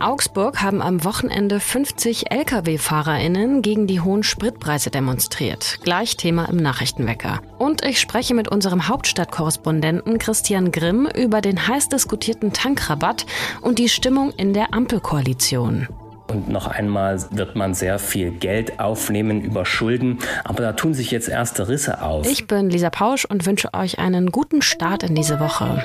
In Augsburg haben am Wochenende 50 Lkw-FahrerInnen gegen die hohen Spritpreise demonstriert. Gleich Thema im Nachrichtenwecker. Und ich spreche mit unserem Hauptstadtkorrespondenten Christian Grimm über den heiß diskutierten Tankrabatt und die Stimmung in der Ampelkoalition. Und noch einmal wird man sehr viel Geld aufnehmen über Schulden. Aber da tun sich jetzt erste Risse auf. Ich bin Lisa Pausch und wünsche euch einen guten Start in diese Woche.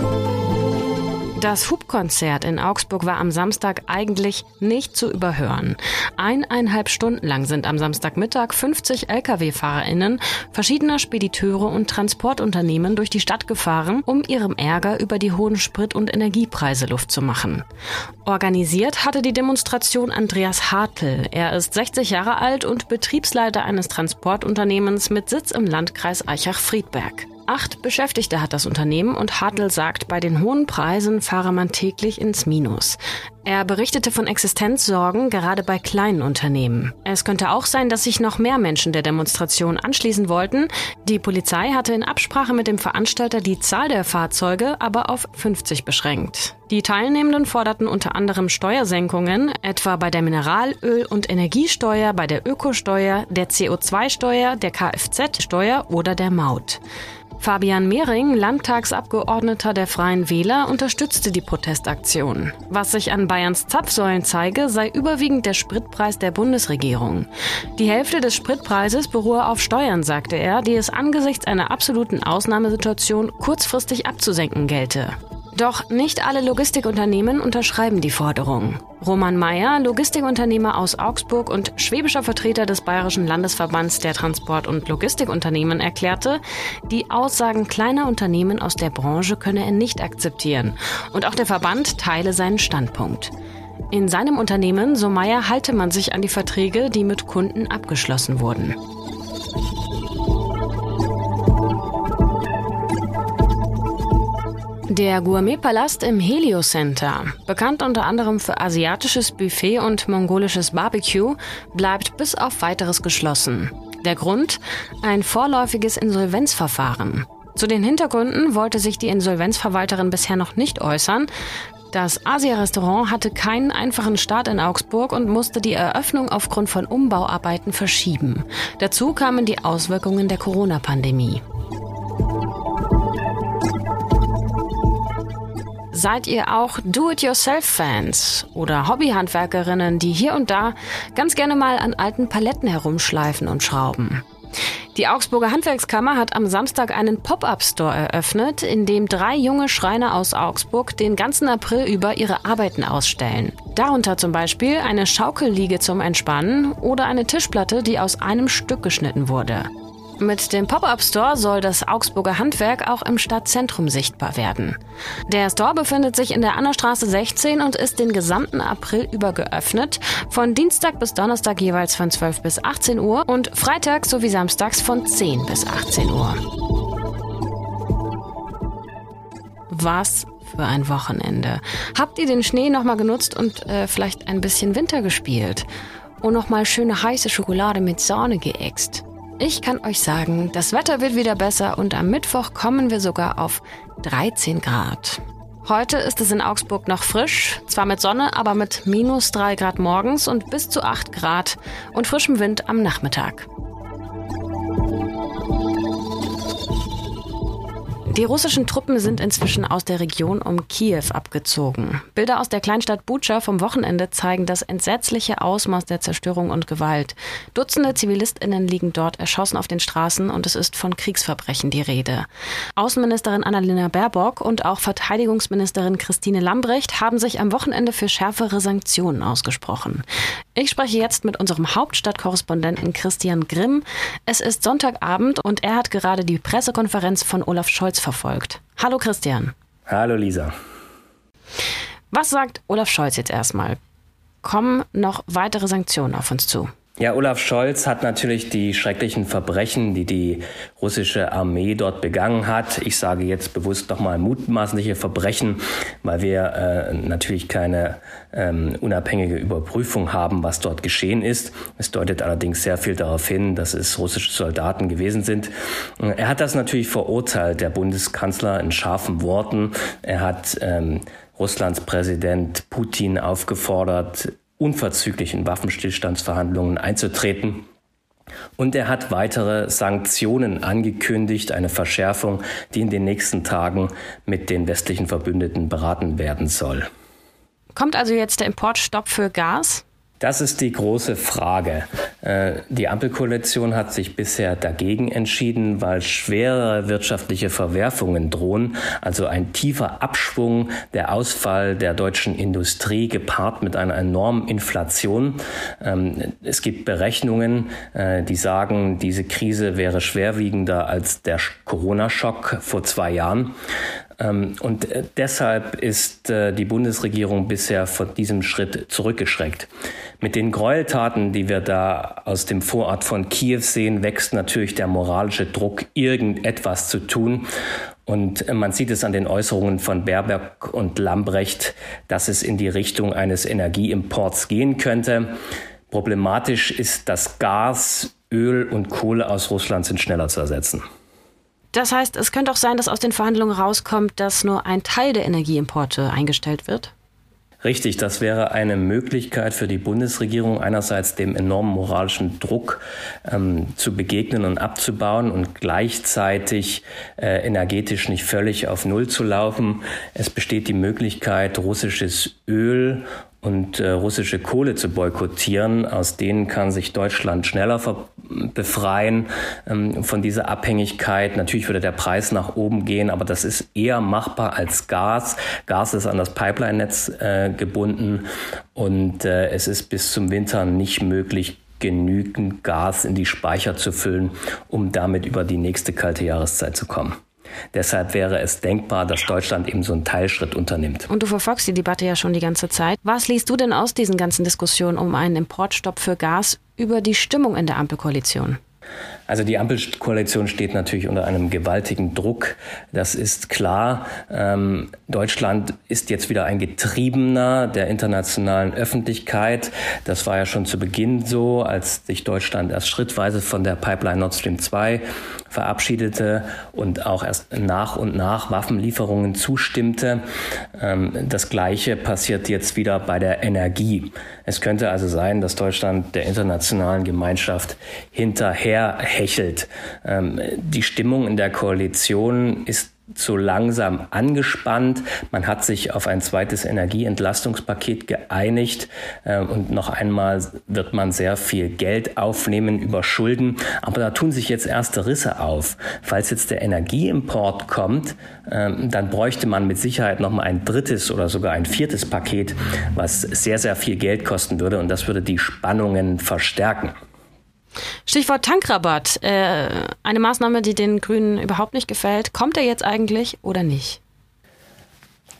Das Hubkonzert in Augsburg war am Samstag eigentlich nicht zu überhören. Eineinhalb Stunden lang sind am Samstagmittag 50 Lkw-FahrerInnen verschiedener Spediteure und Transportunternehmen durch die Stadt gefahren, um ihrem Ärger über die hohen Sprit- und Energiepreise Luft zu machen. Organisiert hatte die Demonstration Andreas Hartl. Er ist 60 Jahre alt und Betriebsleiter eines Transportunternehmens mit Sitz im Landkreis Eichach-Friedberg. Acht Beschäftigte hat das Unternehmen und Hartl sagt, bei den hohen Preisen fahre man täglich ins Minus. Er berichtete von Existenzsorgen gerade bei kleinen Unternehmen. Es könnte auch sein, dass sich noch mehr Menschen der Demonstration anschließen wollten. Die Polizei hatte in Absprache mit dem Veranstalter die Zahl der Fahrzeuge aber auf 50 beschränkt. Die Teilnehmenden forderten unter anderem Steuersenkungen, etwa bei der Mineralöl- und Energiesteuer, bei der Ökosteuer, der CO2-Steuer, der Kfz-Steuer oder der Maut. Fabian Mehring, Landtagsabgeordneter der Freien Wähler, unterstützte die Protestaktion. Was sich an Bayerns Zapfsäulen zeige, sei überwiegend der Spritpreis der Bundesregierung. Die Hälfte des Spritpreises beruhe auf Steuern, sagte er, die es angesichts einer absoluten Ausnahmesituation kurzfristig abzusenken gelte. Doch nicht alle Logistikunternehmen unterschreiben die Forderung. Roman Mayer, Logistikunternehmer aus Augsburg und schwäbischer Vertreter des Bayerischen Landesverbands der Transport- und Logistikunternehmen, erklärte, die Aussagen kleiner Unternehmen aus der Branche könne er nicht akzeptieren. Und auch der Verband teile seinen Standpunkt. In seinem Unternehmen, so Mayer, halte man sich an die Verträge, die mit Kunden abgeschlossen wurden. Der Gourmet-Palast im Helio Center, bekannt unter anderem für asiatisches Buffet und mongolisches Barbecue, bleibt bis auf weiteres geschlossen. Der Grund? Ein vorläufiges Insolvenzverfahren. Zu den Hintergründen wollte sich die Insolvenzverwalterin bisher noch nicht äußern. Das Asia-Restaurant hatte keinen einfachen Start in Augsburg und musste die Eröffnung aufgrund von Umbauarbeiten verschieben. Dazu kamen die Auswirkungen der Corona-Pandemie. Seid ihr auch Do-it-yourself-Fans oder Hobbyhandwerkerinnen, die hier und da ganz gerne mal an alten Paletten herumschleifen und schrauben? Die Augsburger Handwerkskammer hat am Samstag einen Pop-up-Store eröffnet, in dem drei junge Schreiner aus Augsburg den ganzen April über ihre Arbeiten ausstellen. Darunter zum Beispiel eine Schaukelliege zum Entspannen oder eine Tischplatte, die aus einem Stück geschnitten wurde. Mit dem Pop-up-Store soll das Augsburger Handwerk auch im Stadtzentrum sichtbar werden. Der Store befindet sich in der Annerstraße 16 und ist den gesamten April über geöffnet, von Dienstag bis Donnerstag jeweils von 12 bis 18 Uhr und Freitag sowie samstags von 10 bis 18 Uhr. Was für ein Wochenende. Habt ihr den Schnee nochmal genutzt und äh, vielleicht ein bisschen Winter gespielt? Und nochmal schöne heiße Schokolade mit Sahne geäxt? Ich kann euch sagen, das Wetter wird wieder besser und am Mittwoch kommen wir sogar auf 13 Grad. Heute ist es in Augsburg noch frisch, zwar mit Sonne, aber mit minus 3 Grad morgens und bis zu 8 Grad und frischem Wind am Nachmittag. Die russischen Truppen sind inzwischen aus der Region um Kiew abgezogen. Bilder aus der Kleinstadt Bucha vom Wochenende zeigen das entsetzliche Ausmaß der Zerstörung und Gewalt. Dutzende Zivilistinnen liegen dort erschossen auf den Straßen und es ist von Kriegsverbrechen die Rede. Außenministerin Annalena Baerbock und auch Verteidigungsministerin Christine Lambrecht haben sich am Wochenende für schärfere Sanktionen ausgesprochen. Ich spreche jetzt mit unserem Hauptstadtkorrespondenten Christian Grimm. Es ist Sonntagabend und er hat gerade die Pressekonferenz von Olaf Scholz verfolgt. Hallo Christian. Hallo Lisa. Was sagt Olaf Scholz jetzt erstmal? Kommen noch weitere Sanktionen auf uns zu? Ja, Olaf Scholz hat natürlich die schrecklichen Verbrechen, die die russische Armee dort begangen hat. Ich sage jetzt bewusst nochmal mutmaßliche Verbrechen, weil wir äh, natürlich keine ähm, unabhängige Überprüfung haben, was dort geschehen ist. Es deutet allerdings sehr viel darauf hin, dass es russische Soldaten gewesen sind. Er hat das natürlich verurteilt, der Bundeskanzler, in scharfen Worten. Er hat ähm, Russlands Präsident Putin aufgefordert, unverzüglich in Waffenstillstandsverhandlungen einzutreten. Und er hat weitere Sanktionen angekündigt, eine Verschärfung, die in den nächsten Tagen mit den westlichen Verbündeten beraten werden soll. Kommt also jetzt der Importstopp für Gas? Das ist die große Frage. Äh, die Ampelkoalition hat sich bisher dagegen entschieden, weil schwere wirtschaftliche Verwerfungen drohen, also ein tiefer Abschwung, der Ausfall der deutschen Industrie gepaart mit einer enormen Inflation. Ähm, es gibt Berechnungen, äh, die sagen, diese Krise wäre schwerwiegender als der Corona-Schock vor zwei Jahren. Ähm, und äh, deshalb ist die Bundesregierung bisher von diesem Schritt zurückgeschreckt. Mit den Gräueltaten, die wir da aus dem Vorort von Kiew sehen, wächst natürlich der moralische Druck, irgendetwas zu tun. Und äh, man sieht es an den Äußerungen von Baerbock und Lambrecht, dass es in die Richtung eines Energieimports gehen könnte. Problematisch ist, dass Gas, Öl und Kohle aus Russland sind schneller zu ersetzen. Das heißt, es könnte auch sein, dass aus den Verhandlungen rauskommt, dass nur ein Teil der Energieimporte eingestellt wird? Richtig, das wäre eine Möglichkeit für die Bundesregierung, einerseits dem enormen moralischen Druck ähm, zu begegnen und abzubauen und gleichzeitig äh, energetisch nicht völlig auf Null zu laufen. Es besteht die Möglichkeit, russisches Öl und äh, russische Kohle zu boykottieren. Aus denen kann sich Deutschland schneller befreien ähm, von dieser Abhängigkeit. Natürlich würde der Preis nach oben gehen, aber das ist eher machbar als Gas. Gas ist an das Pipeline-Netz äh, gebunden und äh, es ist bis zum Winter nicht möglich, genügend Gas in die Speicher zu füllen, um damit über die nächste kalte Jahreszeit zu kommen. Deshalb wäre es denkbar, dass Deutschland eben so einen Teilschritt unternimmt. Und du verfolgst die Debatte ja schon die ganze Zeit. Was liest du denn aus diesen ganzen Diskussionen um einen Importstopp für Gas über die Stimmung in der Ampelkoalition? Also die Ampelkoalition steht natürlich unter einem gewaltigen Druck. Das ist klar. Ähm, Deutschland ist jetzt wieder ein Getriebener der internationalen Öffentlichkeit. Das war ja schon zu Beginn so, als sich Deutschland erst schrittweise von der Pipeline Nord Stream 2 verabschiedete und auch erst nach und nach Waffenlieferungen zustimmte. Ähm, das Gleiche passiert jetzt wieder bei der Energie. Es könnte also sein, dass Deutschland der internationalen Gemeinschaft hinterher hechelt. Ähm, die Stimmung in der Koalition ist so langsam angespannt. Man hat sich auf ein zweites Energieentlastungspaket geeinigt äh, und noch einmal wird man sehr viel Geld aufnehmen über Schulden. Aber da tun sich jetzt erste Risse auf. Falls jetzt der Energieimport kommt, äh, dann bräuchte man mit Sicherheit noch mal ein drittes oder sogar ein viertes Paket, was sehr, sehr viel Geld kosten würde und das würde die Spannungen verstärken. Stichwort Tankrabatt. Äh, eine Maßnahme, die den Grünen überhaupt nicht gefällt. Kommt er jetzt eigentlich oder nicht?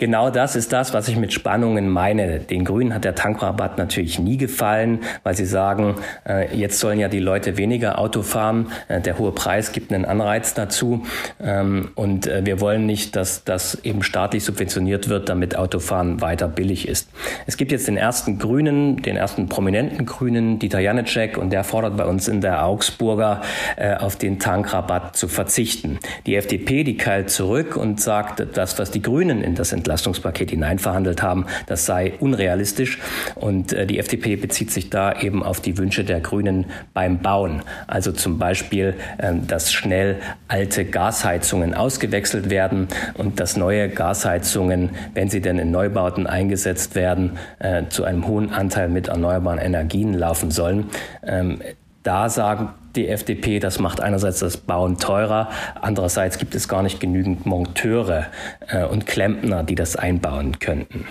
Genau das ist das, was ich mit Spannungen meine. Den Grünen hat der Tankrabatt natürlich nie gefallen, weil sie sagen, äh, jetzt sollen ja die Leute weniger Auto fahren. Äh, der hohe Preis gibt einen Anreiz dazu. Ähm, und äh, wir wollen nicht, dass das eben staatlich subventioniert wird, damit Autofahren weiter billig ist. Es gibt jetzt den ersten Grünen, den ersten prominenten Grünen, Dieter Janicek, und der fordert bei uns in der Augsburger äh, auf den Tankrabatt zu verzichten. Die FDP, die keilt zurück und sagt, das, was die Grünen in das Entlassungspaket Entlastungspaket hineinverhandelt haben, das sei unrealistisch. Und äh, die FDP bezieht sich da eben auf die Wünsche der Grünen beim Bauen. Also zum Beispiel, äh, dass schnell alte Gasheizungen ausgewechselt werden und dass neue Gasheizungen, wenn sie denn in Neubauten eingesetzt werden, äh, zu einem hohen Anteil mit erneuerbaren Energien laufen sollen. Da sagen die FDP, das macht einerseits das Bauen teurer, andererseits gibt es gar nicht genügend Monteure äh, und Klempner, die das einbauen könnten.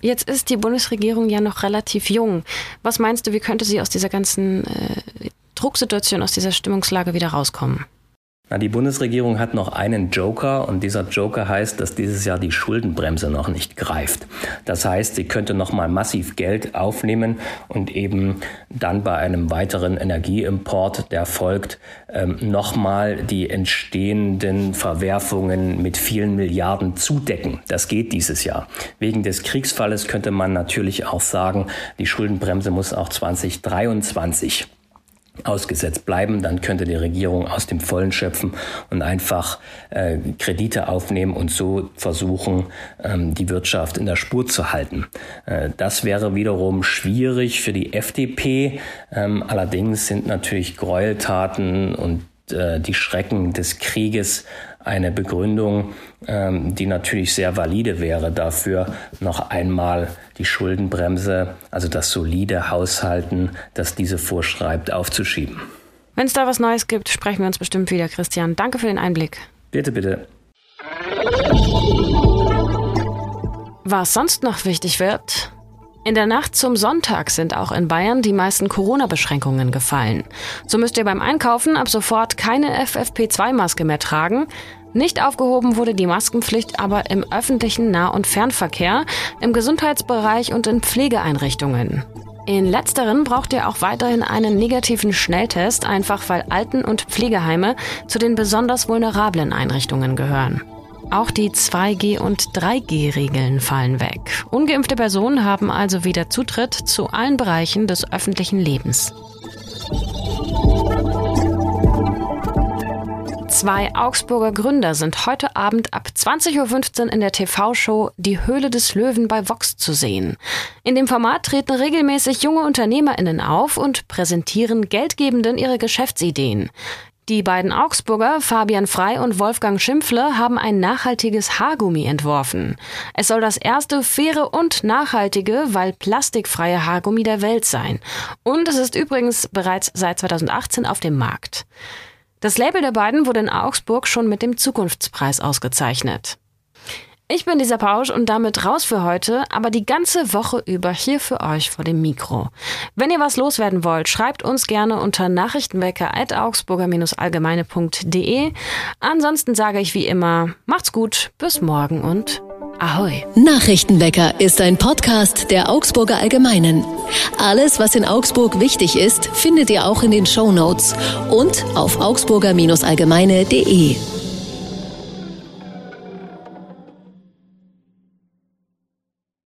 Jetzt ist die Bundesregierung ja noch relativ jung. Was meinst du, wie könnte sie aus dieser ganzen äh, Drucksituation, aus dieser Stimmungslage wieder rauskommen? Na, die Bundesregierung hat noch einen Joker und dieser Joker heißt, dass dieses Jahr die Schuldenbremse noch nicht greift. Das heißt, sie könnte noch mal massiv Geld aufnehmen und eben dann bei einem weiteren Energieimport, der folgt, ähm, noch mal die entstehenden Verwerfungen mit vielen Milliarden zudecken. Das geht dieses Jahr. Wegen des Kriegsfalles könnte man natürlich auch sagen, die Schuldenbremse muss auch 2023 ausgesetzt bleiben, dann könnte die Regierung aus dem Vollen schöpfen und einfach äh, Kredite aufnehmen und so versuchen, ähm, die Wirtschaft in der Spur zu halten. Äh, das wäre wiederum schwierig für die FDP. Ähm, allerdings sind natürlich Gräueltaten und äh, die Schrecken des Krieges eine Begründung, ähm, die natürlich sehr valide wäre dafür, noch einmal die Schuldenbremse, also das solide Haushalten, das diese vorschreibt, aufzuschieben. Wenn es da was Neues gibt, sprechen wir uns bestimmt wieder, Christian. Danke für den Einblick. Bitte, bitte. Was sonst noch wichtig wird, in der Nacht zum Sonntag sind auch in Bayern die meisten Corona-Beschränkungen gefallen. So müsst ihr beim Einkaufen ab sofort keine FFP2-Maske mehr tragen. Nicht aufgehoben wurde die Maskenpflicht aber im öffentlichen Nah- und Fernverkehr, im Gesundheitsbereich und in Pflegeeinrichtungen. In letzteren braucht ihr auch weiterhin einen negativen Schnelltest, einfach weil Alten- und Pflegeheime zu den besonders vulnerablen Einrichtungen gehören. Auch die 2G- und 3G-Regeln fallen weg. Ungeimpfte Personen haben also wieder Zutritt zu allen Bereichen des öffentlichen Lebens. Zwei Augsburger Gründer sind heute Abend ab 20.15 Uhr in der TV-Show Die Höhle des Löwen bei Vox zu sehen. In dem Format treten regelmäßig junge UnternehmerInnen auf und präsentieren Geldgebenden ihre Geschäftsideen. Die beiden Augsburger, Fabian Frei und Wolfgang Schimpfle, haben ein nachhaltiges Haargummi entworfen. Es soll das erste faire und nachhaltige, weil plastikfreie Haargummi der Welt sein. Und es ist übrigens bereits seit 2018 auf dem Markt. Das Label der beiden wurde in Augsburg schon mit dem Zukunftspreis ausgezeichnet. Ich bin Lisa Pausch und damit raus für heute, aber die ganze Woche über hier für euch vor dem Mikro. Wenn ihr was loswerden wollt, schreibt uns gerne unter nachrichtenwecker.augsburger-allgemeine.de. Ansonsten sage ich wie immer, macht's gut, bis morgen und Ahoi. Nachrichtenwecker ist ein Podcast der Augsburger Allgemeinen. Alles, was in Augsburg wichtig ist, findet ihr auch in den Show Notes und auf augsburger-allgemeine.de.